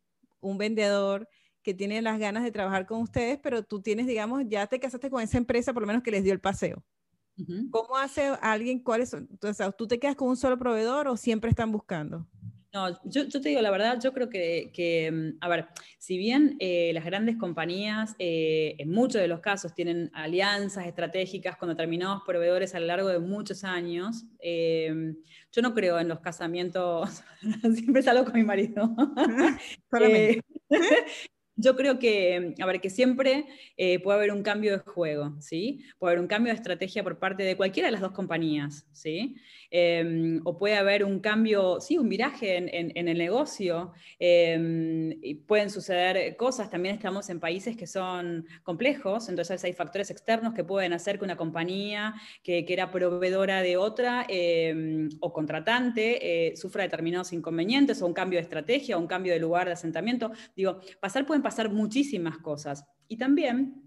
[SPEAKER 1] un vendedor, que tiene las ganas de trabajar con ustedes, pero tú tienes, digamos, ya te casaste con esa empresa, por lo menos que les dio el paseo? ¿Cómo hace alguien, cuáles son? ¿Tú te quedas con un solo proveedor o siempre están buscando?
[SPEAKER 2] No, yo, te digo la verdad, yo creo que, mm, a ver, si bien eh, las grandes compañías eh, en muchos de los casos tienen alianzas estratégicas con determinados proveedores a lo largo de muchos años, eh, yo no creo en los casamientos, siempre salgo con mi marido. Yo creo que, a ver, que siempre puede haber un cambio de juego, ¿sí? Puede haber un cambio de estrategia por parte de cualquiera de las dos compañías, ¿sí? Em, o puede haber un cambio, sí, un viraje en, el negocio, em, y pueden suceder cosas, también estamos en países que son complejos, entonces hay factores externos que pueden hacer que una compañía que, era proveedora de otra em, o contratante eh, sufra determinados inconvenientes o un cambio de estrategia o un cambio de lugar de asentamiento. Digo, pasar pueden pasar muchísimas cosas. Y también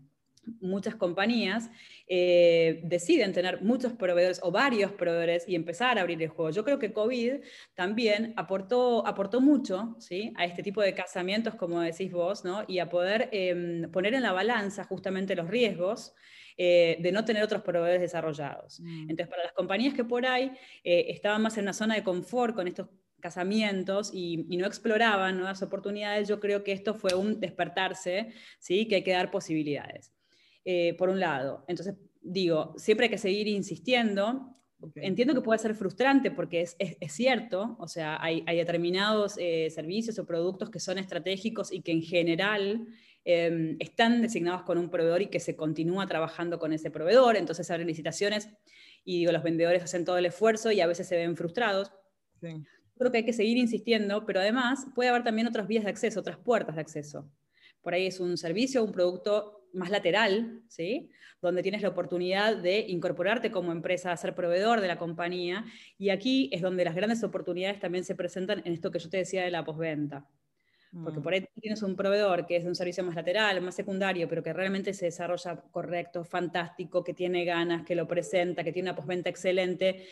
[SPEAKER 2] muchas compañías eh, deciden tener muchos proveedores o varios proveedores y empezar a abrir el juego. Yo creo que COVID también aportó, aportó mucho ¿sí? a este tipo de casamientos, como decís vos, ¿no? y a poder em, poner en la balanza justamente los riesgos. Eh, de no tener otros proveedores desarrollados. Mm. Entonces, para las compañías que por ahí eh, estaban más en una zona de confort con estos casamientos y, y, no exploraban nuevas oportunidades, yo creo que esto fue un despertarse, ¿sí? que hay que dar posibilidades. Eh, por un lado. Entonces, digo, siempre hay que seguir insistiendo. Entiendo que puede ser frustrante porque es, es, cierto, o sea, hay, hay determinados eh, servicios o productos que son estratégicos y que en general em, están designados con un proveedor y que se continúa trabajando con ese proveedor, entonces abren licitaciones y digo, los vendedores hacen todo el esfuerzo y a veces se ven frustrados. Creo que hay que seguir insistiendo, pero además puede haber también otras vías de acceso, otras puertas de acceso. Por ahí es un servicio, un producto más lateral, ¿sí? donde tienes la oportunidad de incorporarte como empresa a ser proveedor de la compañía. Y aquí es donde las grandes oportunidades también se presentan en esto que yo te decía de la postventa. Porque mm. por ahí tienes un proveedor que es de un servicio más lateral, más secundario, pero que realmente se desarrolla correcto, fantástico, que tiene ganas, que lo presenta, que tiene una postventa excelente.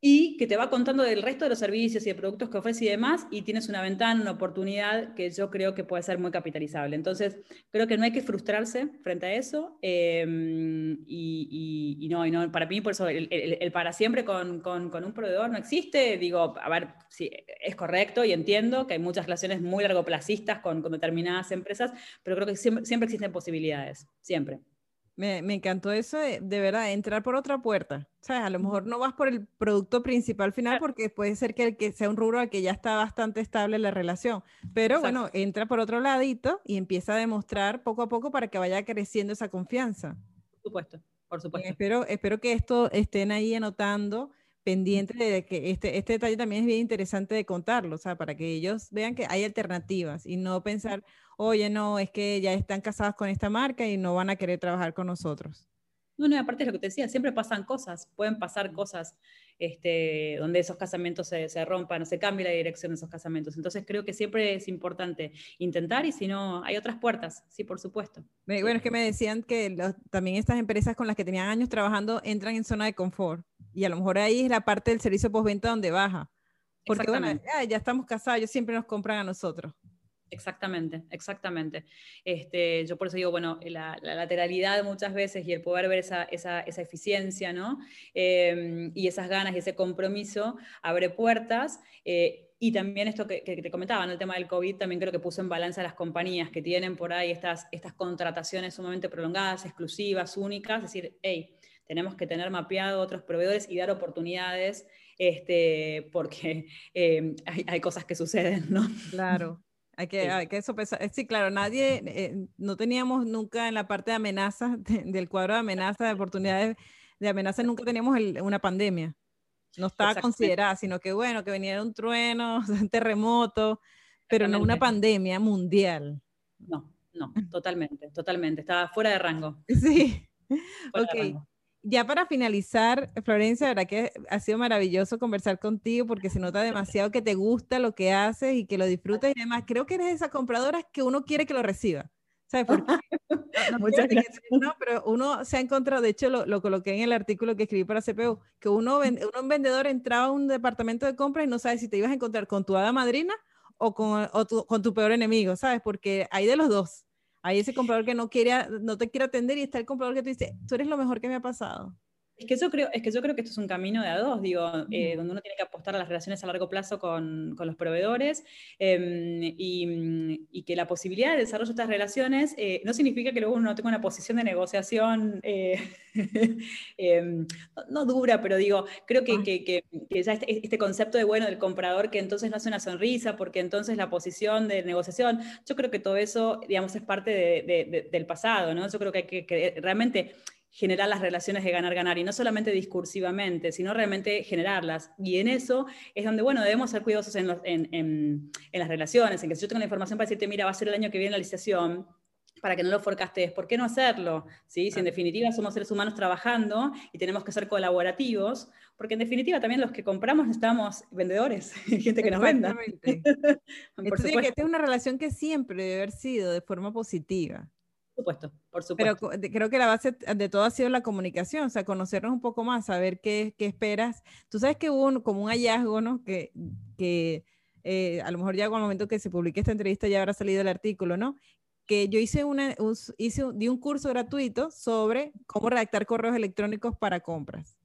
[SPEAKER 2] Y que te va contando del resto de los servicios y de productos que ofrece y demás, y tienes una ventana, una oportunidad que yo creo que puede ser muy capitalizable. Entonces, creo que no hay que frustrarse frente a eso, em, y, no, y no, para mí, por eso, el, para siempre con, con, un proveedor no existe, digo, a ver, sí, es correcto y entiendo que hay muchas relaciones muy largoplacistas con, con determinadas empresas, pero creo que siempre, siempre existen posibilidades, siempre.
[SPEAKER 1] Me, me, encantó eso de, de, verdad, entrar por otra puerta. ¿Sabes? A lo mejor no vas por el producto principal final porque puede ser que, el que sea un rubro al que ya está bastante estable la relación. Pero bueno, entra por otro ladito y empieza a demostrar poco a poco para que vaya creciendo esa confianza.
[SPEAKER 2] Por supuesto, por supuesto.
[SPEAKER 1] espero, espero que esto estén ahí anotando pendiente de que este, este detalle también es bien interesante de contarlo, o sea, para que ellos vean que hay alternativas y no pensar, oye, no, es que ya están casados con esta marca y no van a querer trabajar con nosotros.
[SPEAKER 2] No, no, aparte de lo que te decía, siempre pasan cosas, pueden pasar cosas este, donde esos casamientos se, se rompan, o se cambie la dirección de esos casamientos. Entonces creo que siempre es importante intentar y si no, hay otras puertas, sí, por supuesto.
[SPEAKER 1] Bueno, es que me decían que también estas empresas con las que tenían años trabajando entran en zona de confort y a lo mejor ahí es la parte del servicio postventa donde baja. Porque bueno, ya, estamos casados, ellos siempre nos compran a nosotros.
[SPEAKER 2] Exactamente, exactamente. Este, yo por eso digo, bueno, la, lateralidad muchas veces y el poder ver esa, esa, esa eficiencia, ¿no? Em, y esas ganas y ese compromiso abre puertas. Eh, y también esto que, te comentaba, en el tema del COVID, también creo que puso en balanza a las compañías que tienen por ahí estas, estas contrataciones sumamente prolongadas, exclusivas, únicas, es decir, hey, tenemos que tener mapeado otros proveedores y dar oportunidades, este, porque eh, hay, cosas que suceden, ¿no?
[SPEAKER 1] Claro. Hay que, hay que eso Sí, claro, nadie, eh, no teníamos nunca en la parte de amenazas, del cuadro de amenazas, de oportunidades de amenazas, nunca teníamos una pandemia. No estaba considerada, sino que bueno, que venía un trueno, un terremoto, pero no una pandemia mundial.
[SPEAKER 2] No, no, totalmente, totalmente. Estaba fuera de rango.
[SPEAKER 1] Sí. ok ya para finalizar, Florencia, verdad que ha sido maravilloso conversar contigo porque se nota demasiado que te gusta lo que haces y que lo disfrutas y demás. Creo que eres de esas compradoras que uno quiere que lo reciba. ¿Sabes por qué? No, pero uno se ha encontrado, de hecho lo, lo, coloqué en el artículo que escribí para CPU, que uno, uno un vendedor entraba a un departamento de compra y no sabe si te ibas a encontrar con tu hada madrina o con, o tu, con tu peor enemigo, ¿sabes? Porque hay de los dos. Hay ese comprador que no, quiere, no te quiere atender y está el comprador que te dice, tú eres lo mejor que me ha pasado.
[SPEAKER 2] Es que, yo creo, es que yo creo que esto es un camino de a dos, digo, eh, donde uno tiene que apostar a las relaciones a largo plazo con, con los proveedores em, y, y, que la posibilidad de desarrollo de estas relaciones eh, no significa que luego uno tenga una posición de negociación eh, em, no, dura, pero digo, creo que, que, que, ya este, este, concepto de, bueno, del comprador que entonces no hace una sonrisa, porque entonces la posición de negociación, yo creo que todo eso, digamos, es parte de, de, del pasado, ¿no? Yo creo que hay que realmente generar las relaciones de ganar-ganar y no solamente discursivamente, sino realmente generarlas. Y en eso es donde, bueno, debemos ser cuidadosos en, en, en, las relaciones, en que si yo tengo la información para decirte, mira, va a ser el año que viene la licitación, para que no lo forecastes, ¿por qué no hacerlo? ¿Sí? Si en definitiva somos seres humanos trabajando y tenemos que ser colaborativos, porque en definitiva también los que compramos necesitamos vendedores, gente que nos venda.
[SPEAKER 1] Entonces, que es una relación que siempre debe haber sido de forma positiva
[SPEAKER 2] supuesto, por supuesto.
[SPEAKER 1] Pero creo que la base de todo ha sido la comunicación, o sea, conocernos un poco más, saber qué, qué esperas. Tú sabes que hubo un, como un hallazgo, ¿no? Que, que eh, a lo mejor ya al momento que se publique esta entrevista ya habrá salido el artículo, ¿no? Que yo hice, una, hice di un curso gratuito sobre cómo redactar correos electrónicos para compras.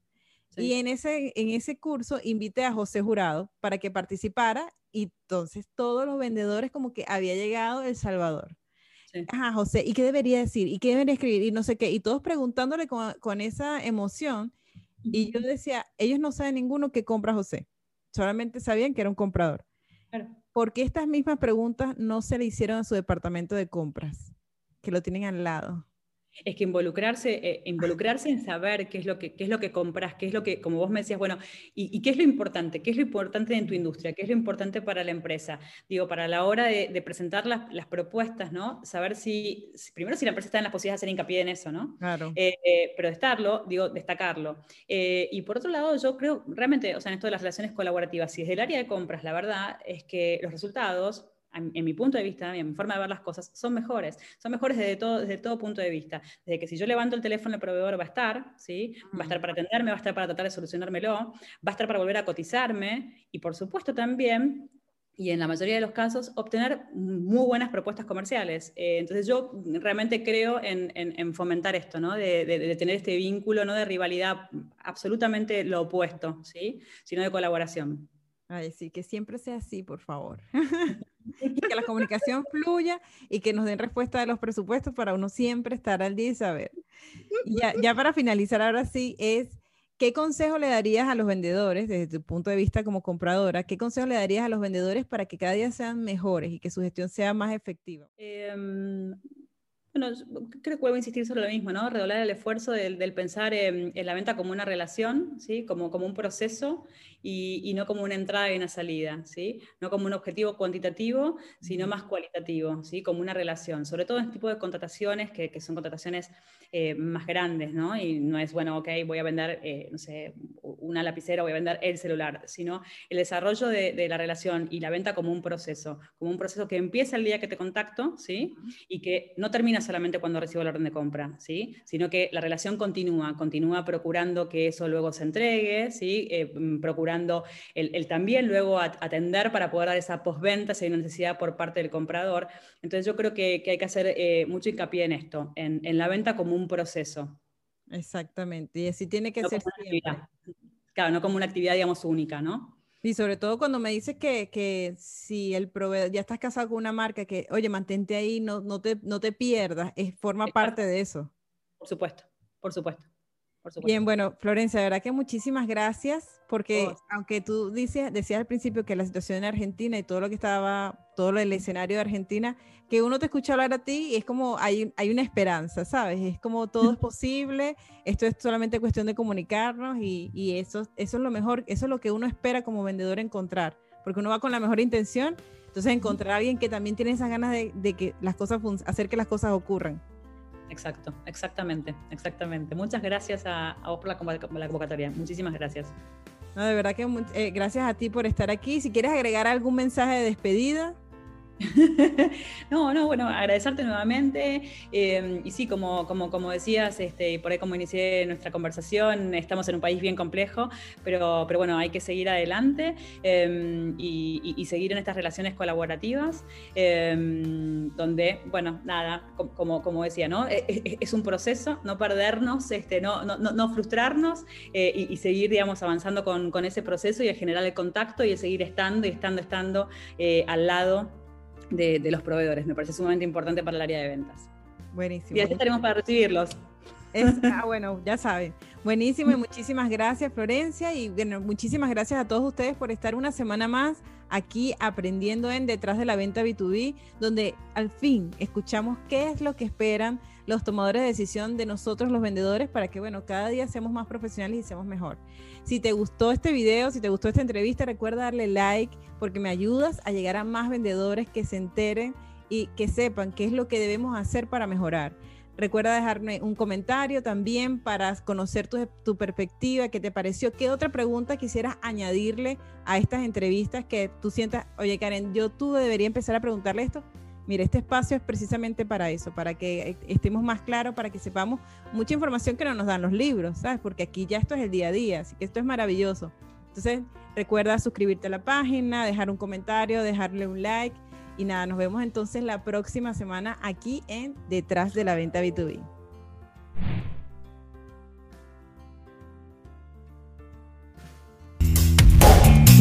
[SPEAKER 1] Y en ese, en ese curso invité a José Jurado para que participara y entonces todos los vendedores como que había llegado El Salvador. Ajá, José, ¿y qué debería decir? ¿Y qué debería escribir? Y no sé qué. Y todos preguntándole con, con esa emoción. Y yo decía, ellos no saben ninguno que compra José. Solamente sabían que era un comprador. Claro. ¿Por qué estas mismas preguntas no se le hicieron a su departamento de compras? Que lo tienen al lado
[SPEAKER 2] es que involucrarse, eh, involucrarse en saber qué es, lo que, qué es lo que compras, qué es lo que, como vos me decías, bueno, y, qué es lo importante, qué es lo importante en tu industria, qué es lo importante para la empresa. Digo, para la hora de, presentar las, las, propuestas, ¿no? Saber si, primero si la empresa está en las posibilidades de hacer hincapié en eso, ¿no?
[SPEAKER 1] Claro.
[SPEAKER 2] Eh, eh, pero estarlo, digo, destacarlo. y por otro lado, yo creo realmente, o sea, en esto de las relaciones colaborativas, si desde el área de compras, la verdad es que los resultados en mi punto de vista, en mi forma de ver las cosas, son mejores. Son mejores desde todo, desde todo punto de vista. Desde que si yo levanto el teléfono, el proveedor va a estar, ¿sí? Va a estar para atenderme, va a estar para tratar de solucionármelo, va a estar para volver a cotizarme y, por supuesto, también y en la mayoría de los casos obtener muy buenas propuestas comerciales. Eh, entonces yo realmente creo en, fomentar esto, ¿no? De, tener este vínculo, no de rivalidad, absolutamente lo opuesto, ¿sí? sino de colaboración.
[SPEAKER 1] Ay, sí, que siempre sea así, por favor. que la comunicación fluya y que nos den respuesta de los presupuestos para uno siempre estar al día y saber. ya, ya para finalizar, ahora sí, es ¿Qué consejo le darías a los vendedores, desde tu punto de vista como compradora, qué consejo le darías a los vendedores para que cada día sean mejores y que su gestión sea más efectiva?
[SPEAKER 2] Em, bueno, creo que vuelvo a insistir sobre lo mismo, ¿no? Redoblar el esfuerzo del, pensar en, la venta como una relación, ¿sí? Como, como un proceso y, no como una entrada y una salida, ¿sí? No como un objetivo cuantitativo, sino más cualitativo, ¿sí? Como una relación. Sobre todo en este tipo de contrataciones que, que son contrataciones eh, más grandes, ¿no? Y no es, bueno, ok, voy a vender, eh, no sé, una lapicera, voy a vender el celular, sino el desarrollo de, de, la relación y la venta como un proceso, como un proceso que empieza el día que te contacto, ¿sí? Y que no termina solamente cuando recibo la orden de compra, ¿sí? sino que la relación continúa, continúa procurando que eso luego se entregue, ¿sí? Eh, mm, procurando el, también luego atender para poder dar esa postventa si hay una necesidad por parte del comprador. Entonces yo creo que, hay que hacer eh, mucho hincapié en esto, en, la venta como un proceso.
[SPEAKER 1] Exactamente, y así tiene que ser siempre.
[SPEAKER 2] Claro, no como una actividad, digamos, única, ¿no?
[SPEAKER 1] Y sobre todo cuando me dices que, que, si el proveedor, ya estás casado con una marca, que, oye, mantente ahí, no, no, te, no te pierdas, es, forma parte de eso.
[SPEAKER 2] Por supuesto, por supuesto.
[SPEAKER 1] Bien, bueno, Florencia, de verdad que muchísimas gracias, porque oh. aunque tú dices, decías al principio que la situación en Argentina y todo lo que estaba, todo el escenario de Argentina, que uno te escucha hablar a ti y es como hay, hay una esperanza, ¿sabes? Es como todo es posible, esto es solamente cuestión de comunicarnos y, y, eso, eso es lo mejor, eso es lo que uno espera como vendedor encontrar, porque uno va con la mejor intención, entonces encontrar a alguien que también tiene esas ganas de, de que las cosas, hacer que las cosas ocurran.
[SPEAKER 2] Exacto, exactamente, exactamente. Muchas gracias a, vos por la, convocatoria. Muchísimas gracias.
[SPEAKER 1] No, de verdad que eh, gracias a ti por estar aquí. Si quieres agregar algún mensaje de despedida.
[SPEAKER 2] no, no, bueno, agradecerte nuevamente. Em, y sí, como, como, como decías, este, por ahí como inicié nuestra conversación, estamos en un país bien complejo, pero, pero bueno, hay que seguir adelante em, y, seguir en estas relaciones colaborativas, em, donde, bueno, nada, como, como decía, ¿no? E, e, es, un proceso, no perdernos, este, no, no, no frustrarnos eh, y, seguir, digamos, avanzando con, con, ese proceso y a generar el contacto y el seguir estando y estando, estando eh, al lado de, los proveedores. Me parece sumamente importante para el área de ventas.
[SPEAKER 1] Buenísimo.
[SPEAKER 2] Y así estaremos para recibirlos.
[SPEAKER 1] Ah, bueno, ya saben. Buenísimo y muchísimas gracias Florencia y bueno, muchísimas gracias a todos ustedes por estar una semana más aquí aprendiendo en Detrás de la Venta B2B, donde al fin escuchamos qué es lo que esperan los tomadores de decisión de nosotros los vendedores para que, bueno, cada día seamos más profesionales y seamos mejor. Si te gustó este video, si te gustó esta entrevista, recuerda darle like porque me ayudas a llegar a más vendedores que se enteren y que sepan qué es lo que debemos hacer para mejorar. Recuerda dejarme un comentario también para conocer tu, tu, perspectiva, qué te pareció, qué otra pregunta quisieras añadirle a estas entrevistas que tú sientas, oye Karen, yo tú debería empezar a preguntarle esto. Mire, este espacio es precisamente para eso, para que estemos más claros, para que sepamos mucha información que no nos dan los libros, ¿sabes? Porque aquí ya esto es el día a día, así que esto es maravilloso. Entonces, recuerda suscribirte a la página, dejar un comentario, dejarle un like y nada, nos vemos entonces la próxima semana aquí en Detrás de la Venta B2B.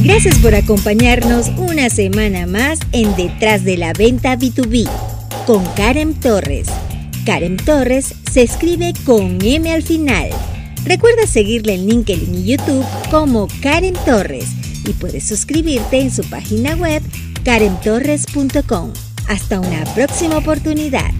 [SPEAKER 3] Gracias por acompañarnos una semana más en Detrás de la Venta B2B con Karen Torres. Karen Torres se escribe con M al final. Recuerda seguirle en LinkedIn y YouTube como Karen Torres y puedes suscribirte en su página web karentorres.com. Hasta una próxima oportunidad.